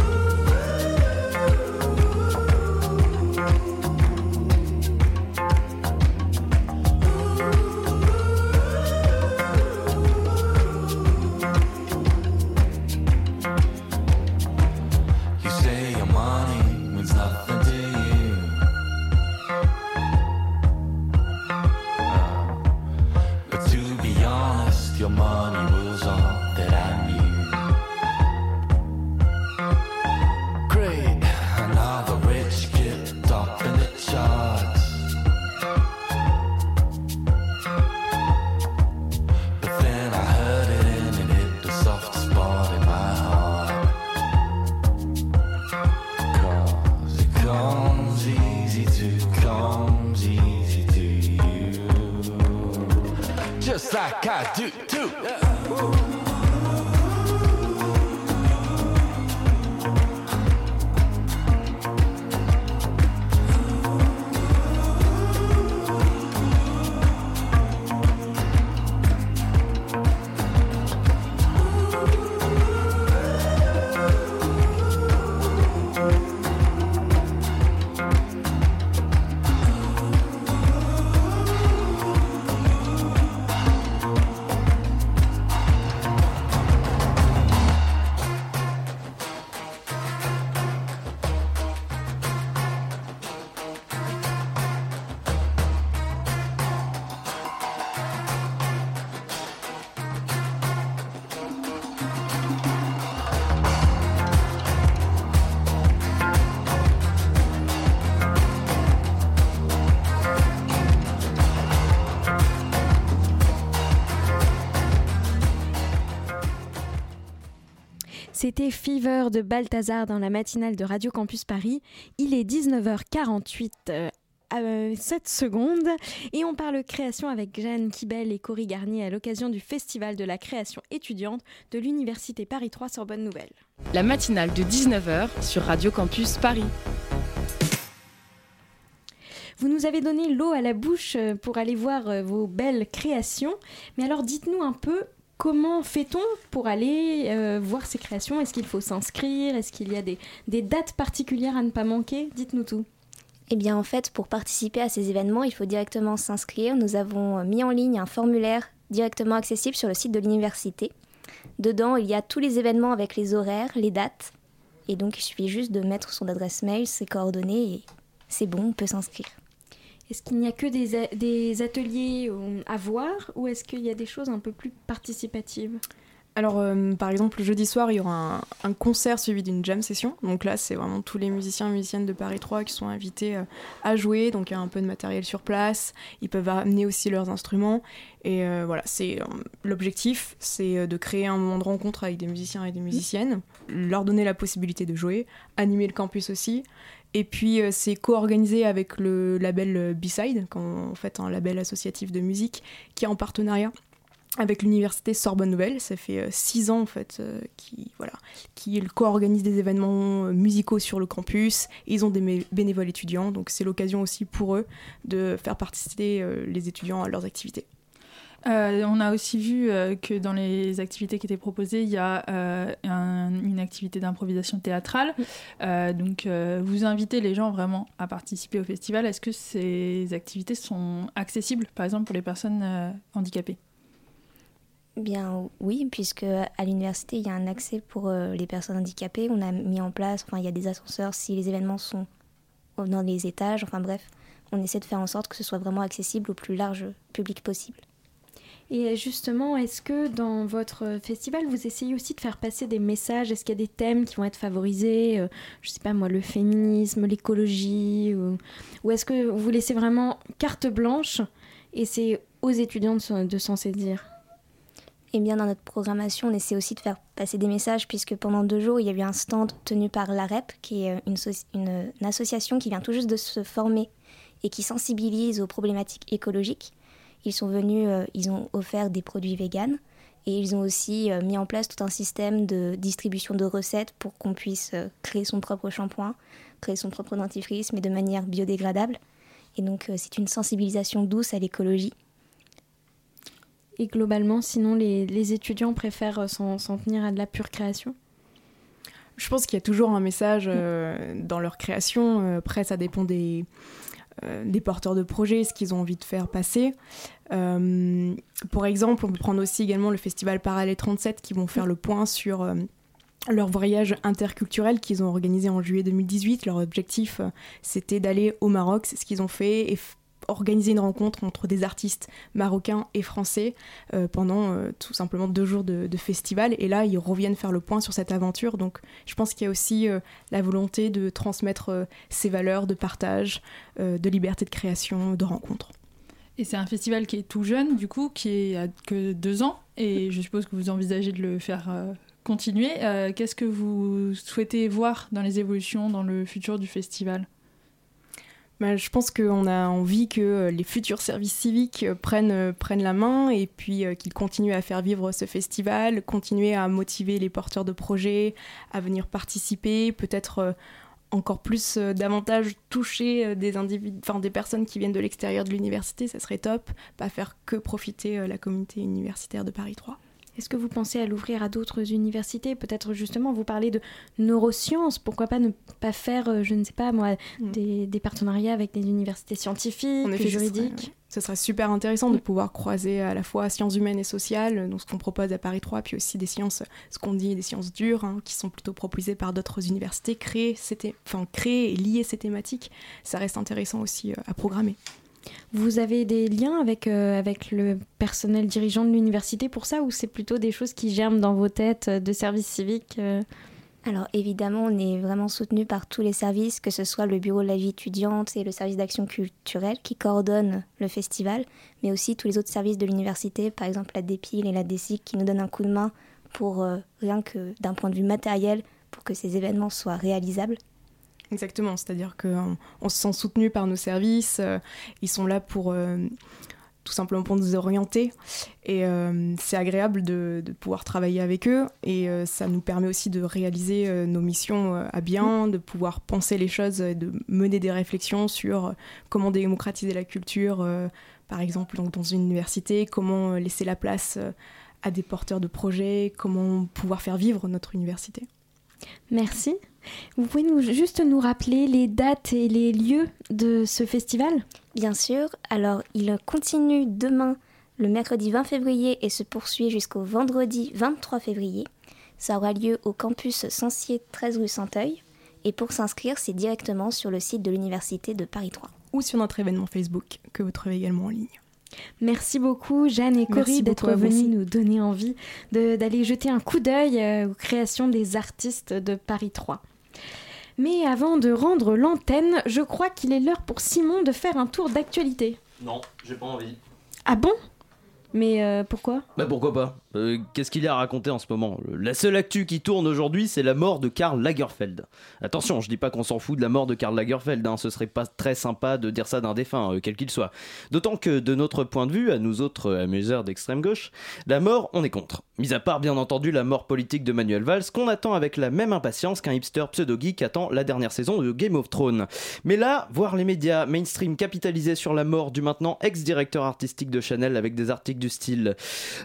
C'était Fever de Balthazar dans la matinale de Radio Campus Paris. Il est 19h48 euh, à 7 secondes et on parle création avec Jeanne Kibel et Cory Garnier à l'occasion du Festival de la création étudiante de l'Université Paris 3 sur Bonne Nouvelle. La matinale de 19h sur Radio Campus Paris. Vous nous avez donné l'eau à la bouche euh, pour aller voir euh, vos belles créations. Mais alors dites-nous un peu comment fait-on pour aller euh, voir ces créations? Est-ce qu'il faut s'inscrire? Est-ce qu'il y a des, dates particulières à ne pas manquer? Dites-nous tout. Eh bien, en fait, pour participer à ces événements, il faut directement s'inscrire. Nous avons euh, mis en ligne un formulaire directement accessible sur le site de l'université. Dedans, il y a tous les événements avec les horaires, les dates. Et donc, il suffit juste de mettre son adresse mail, ses coordonnées, et c'est bon, on peut s'inscrire. Est-ce qu'il n'y a que des, ateliers euh, à voir ou est-ce qu'il y a des choses un peu plus participatives? Alors, euh, par exemple, le jeudi soir, il y aura un, concert suivi d'une jam session. Donc là, c'est vraiment tous les musiciens et musiciennes de Paris 3 qui sont invités euh, à jouer. Donc il y a un peu de matériel sur place. Ils peuvent amener aussi leurs instruments. Et euh, voilà, c'est l'objectif, c'est de créer un moment de rencontre avec des musiciens et des musiciennes, leur donner la possibilité de jouer, animer le campus aussi. Et puis c'est co-organisé avec le label B-Side, en fait un label associatif de musique qui est en partenariat avec l'université Sorbonne Nouvelle. Ça fait euh, six ans en fait euh, qui voilà, qui co-organise des événements euh, musicaux sur le campus. Ils ont des bénévoles étudiants, donc c'est l'occasion aussi pour eux de faire participer les étudiants à leurs activités. On a aussi vu que dans les activités qui étaient proposées, il y a une activité d'improvisation théâtrale. donc, vous invitez les gens vraiment à participer au festival. Est-ce que ces activités sont accessibles, par exemple, pour les personnes handicapées? Bien oui, puisque à l'université, il y a un accès pour euh, les personnes handicapées. On a mis en place, enfin, il y a des ascenseurs si les événements sont dans les étages. Enfin bref, on essaie de faire en sorte que ce soit vraiment accessible au plus large public possible. Et justement, est-ce que dans votre festival, vous essayez aussi de faire passer des messages? Est-ce qu'il y a des thèmes qui vont être favorisés? Euh, Je sais pas moi, le féminisme, l'écologie Ou, est-ce que vous laissez vraiment carte blanche et c'est aux étudiants de s'en saisir? Et bien dans notre programmation, on essaie aussi de faire passer des messages puisque pendant deux jours, il y a eu un stand tenu par l'AREP, qui est une, une, association qui vient tout juste de se former et qui sensibilise aux problématiques écologiques. Ils sont venus, euh, ils ont offert des produits véganes et ils ont aussi euh, mis en place tout un système de distribution de recettes pour qu'on puisse euh, créer son propre shampoing, créer son propre dentifrice, mais de manière biodégradable. Et donc c'est une sensibilisation douce à l'écologie et globalement, sinon, les, étudiants préfèrent euh, s'en tenir à de la pure création? Je pense qu'il y a toujours un message euh, dans leur création. Après, ça dépend des, des porteurs de projets, ce qu'ils ont envie de faire passer. pour exemple, on peut prendre aussi également le festival Parallèle 37 qui vont faire le point sur leur voyage interculturel qu'ils ont organisé en juillet 2018. Leur objectif, c'était d'aller au Maroc. C'est ce qu'ils ont fait organiser une rencontre entre des artistes marocains et français euh, pendant euh, tout simplement deux jours de, festival. Et là, ils reviennent faire le point sur cette aventure. Donc, je pense qu'il y a aussi euh, la volonté de transmettre ces valeurs de partage, de liberté de création, de rencontre. Et c'est un festival qui est tout jeune, du coup, qui a que deux ans. Et je suppose que vous envisagez de le faire continuer. Qu'est-ce que vous souhaitez voir dans les évolutions, dans le futur du festival? Bah, je pense qu'on a envie que euh, les futurs services civiques euh, prennent, euh, prennent la main et puis qu'ils continuent à faire vivre ce festival, continuer à motiver les porteurs de projets à venir participer, peut-être encore plus davantage toucher des individus, des personnes qui viennent de l'extérieur de l'université, ça serait top, pas faire que profiter la communauté universitaire de Paris 3. Est-ce que vous pensez à l'ouvrir à d'autres universités? Peut-être justement vous parlez de neurosciences. Pourquoi pas ne pas faire, euh, je ne sais pas moi, mm. des, partenariats avec des universités scientifiques, effet, juridiques? ce serait, super intéressant de pouvoir croiser à la fois sciences humaines et sociales, donc ce qu'on propose à Paris 3, puis aussi des sciences, ce qu'on dit des sciences dures, hein, qui sont plutôt proposées par d'autres universités. Créer, enfin, créer et lier ces thématiques, ça reste intéressant aussi euh, à programmer. Vous avez des liens avec, euh, avec le personnel dirigeant de l'université pour ça ou c'est plutôt des choses qui germent dans vos têtes de service civique euh alors évidemment, on est vraiment soutenu par tous les services, que ce soit le bureau de la vie étudiante et le service d'action culturelle qui coordonnent le festival, mais aussi tous les autres services de l'université, par exemple la DEPIL et la DECIC qui nous donnent un coup de main pour euh, rien que d'un point de vue matériel pour que ces événements soient réalisables. Exactement, c'est-à-dire qu'on on se sent soutenu par nos services, euh, ils sont là pour euh, tout simplement pour nous orienter et euh, c'est agréable de, pouvoir travailler avec eux et ça nous permet aussi de réaliser nos missions à bien, de pouvoir penser les choses et de mener des réflexions sur comment démocratiser la culture, par exemple donc dans une université, comment laisser la place à des porteurs de projets, comment pouvoir faire vivre notre université. Merci. Vous pouvez nous, juste nous rappeler les dates et les lieux de ce festival? Bien sûr. Alors, il continue demain, le mercredi 20 février, et se poursuit jusqu'au vendredi 23 février. Ça aura lieu au campus Sancier 13 rue Santeuil. Et pour s'inscrire, c'est directement sur le site de l'Université de Paris 3. Ou sur notre événement Facebook, que vous trouvez également en ligne. Merci beaucoup Jeanne et Cory d'être venus nous donner envie d'aller jeter un coup d'œil euh, aux créations des artistes de Paris 3. Mais avant de rendre l'antenne, je crois qu'il est l'heure pour Simon de faire un tour d'actualité. Non, j'ai pas envie. Ah bon? Mais euh, pourquoi? Bah pourquoi pas? Euh, qu'est-ce qu'il y a à raconter en ce moment? La seule actu qui tourne aujourd'hui, c'est la mort de Karl Lagerfeld. Attention, je dis pas qu'on s'en fout de la mort de Karl Lagerfeld, hein, ce serait pas très sympa de dire ça d'un défunt, euh, quel qu'il soit. D'autant que, de notre point de vue, à nous autres amuseurs d'extrême gauche, la mort, on est contre. Mis à part, bien entendu, la mort politique de Manuel Valls, qu'on attend avec la même impatience qu'un hipster pseudo-geek attend la dernière saison de Game of Thrones. Mais là, voir les médias mainstream capitaliser sur la mort du maintenant ex-directeur artistique de Chanel avec des articles du style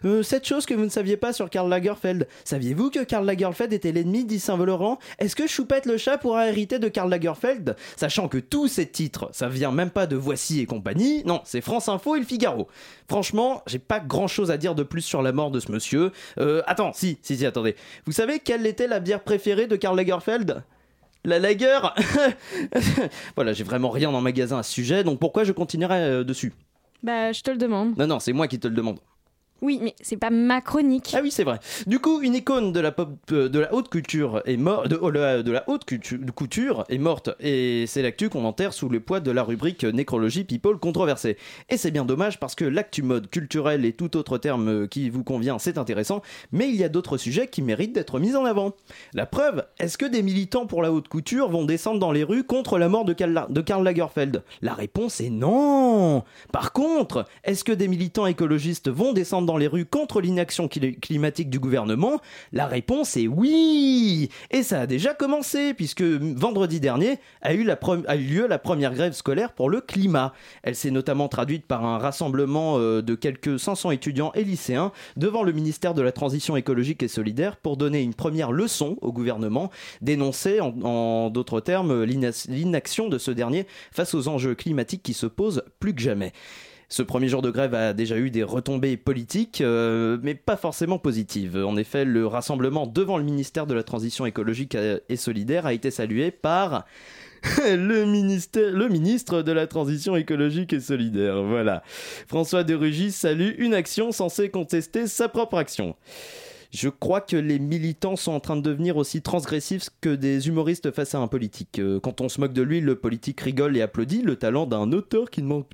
euh, Cette chose que vous ne saviez pas sur Karl Lagerfeld. Saviez-vous que Karl Lagerfeld était l'ennemi d'Yves Saint-Laurent Est-ce que Choupette le chat pourra hériter de Karl Lagerfeld? Sachant que tous ces titres, ça vient même pas de Voici et compagnie, non, c'est France Info et le Figaro. Franchement, j'ai pas grand chose à dire de plus sur la mort de ce monsieur. Euh, attends, si, si, si, attendez. Vous savez quelle était la bière préférée de Karl Lagerfeld? La Lager? Voilà, j'ai vraiment rien dans le magasin à ce sujet, donc pourquoi je continuerai euh, dessus? Bah, je te le demande. Non, non, c'est moi qui te le demande. Oui, mais c'est pas ma chronique. Ah oui, c'est vrai. Du coup, une icône de la euh, haute culture est morte, de, la haute couture, est morte, et c'est l'actu qu'on enterre sous le poids de la rubrique nécrologie people controversée. Et c'est bien dommage parce que l'actu mode culturel et tout autre terme qui vous convient, c'est intéressant, mais il y a d'autres sujets qui méritent d'être mis en avant. La preuve, est-ce que des militants pour la haute couture vont descendre dans les rues contre la mort de Karl, de Karl Lagerfeld? La réponse est non. Par contre, est-ce que des militants écologistes vont descendre dans les rues contre l'inaction climatique du gouvernement La réponse est oui Et ça a déjà commencé, puisque vendredi dernier a eu, lieu la première grève scolaire pour le climat. Elle s'est notamment traduite par un rassemblement euh, de quelques 500 étudiants et lycéens devant le ministère de la Transition écologique et solidaire pour donner une première leçon au gouvernement, dénoncer en d'autres termes l'inaction de ce dernier face aux enjeux climatiques qui se posent plus que jamais. Ce premier jour de grève a déjà eu des retombées politiques, euh, mais pas forcément positives. En effet, le rassemblement devant le ministère de la Transition écologique et solidaire a été salué par le, le ministre de la Transition écologique et solidaire. Voilà. François de Rugy salue une action censée contester sa propre action. Je crois que les militants sont en train de devenir aussi transgressifs que des humoristes face à un politique. Euh, quand on se moque de lui, le politique rigole et applaudit le talent d'un auteur qui ne manque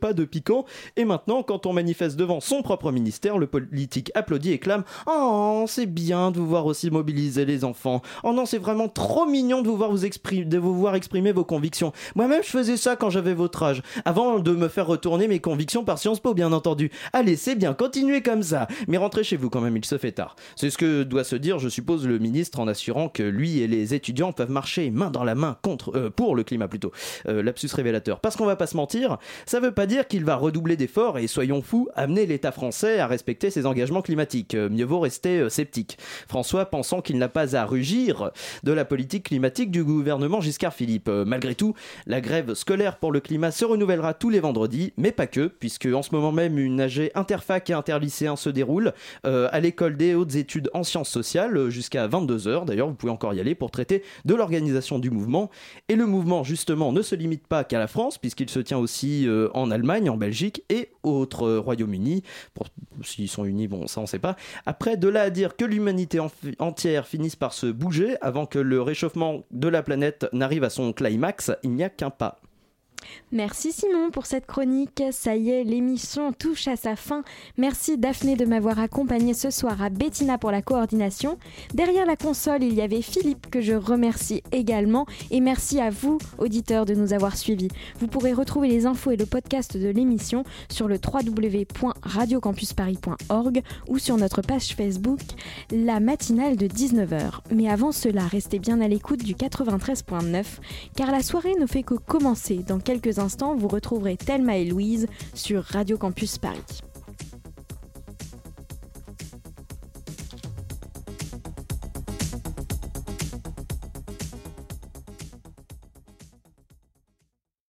pas de piquant. Et maintenant, quand on manifeste devant son propre ministère, le politique applaudit et clame Oh, c'est bien de vous voir aussi mobiliser les enfants. Oh non, c'est vraiment trop mignon de vous voir vous exprimer, de vous voir exprimer vos convictions. Moi-même, je faisais ça quand j'avais votre âge, avant de me faire retourner mes convictions par Sciences Po, bien entendu. Allez, c'est bien, continuez comme ça. Mais rentrez chez vous quand même, il se fait tard. C'est ce que doit se dire, je suppose, le ministre en assurant que lui et les étudiants peuvent marcher main dans la main contre, euh, pour le climat plutôt. Euh, lapsus révélateur. Parce qu'on va pas se mentir, ça veut pas dire qu'il va redoubler d'efforts et soyons fous, amener l'État français à respecter ses engagements climatiques. Euh, mieux vaut rester sceptique. François pensant qu'il n'a pas à rugir de la politique climatique du gouvernement Giscard Philippe. malgré tout, la grève scolaire pour le climat se renouvellera tous les vendredis, mais pas que, puisque en ce moment même une AG interfac et interlycéen se déroule à l'école des études en sciences sociales euh, jusqu'à 22h. D'ailleurs, vous pouvez encore y aller pour traiter de l'organisation du mouvement. Et le mouvement, justement, ne se limite pas qu'à la France, puisqu'il se tient aussi euh, en Allemagne, en Belgique et autres euh, Royaume-Uni. S'ils sont unis, bon, ça on sait pas. Après, de là à dire que l'humanité entière finisse par se bouger avant que le réchauffement de la planète n'arrive à son climax, il n'y a qu'un pas. Merci Simon pour cette chronique. Ça y est, l'émission touche à sa fin. Merci Daphné de m'avoir accompagné ce soir à Bettina pour la coordination. Derrière la console, il y avait Philippe que je remercie également. Et merci à vous, auditeurs, de nous avoir suivis. Vous pourrez retrouver les infos et le podcast de l'émission sur le www.radiocampusparis.org ou sur notre page Facebook, la matinale de 19h. Mais avant cela, restez bien à l'écoute du 93.9 car la soirée ne fait que commencer dans quelques quelques instants, vous retrouverez Thelma et Louise sur Radio Campus Paris.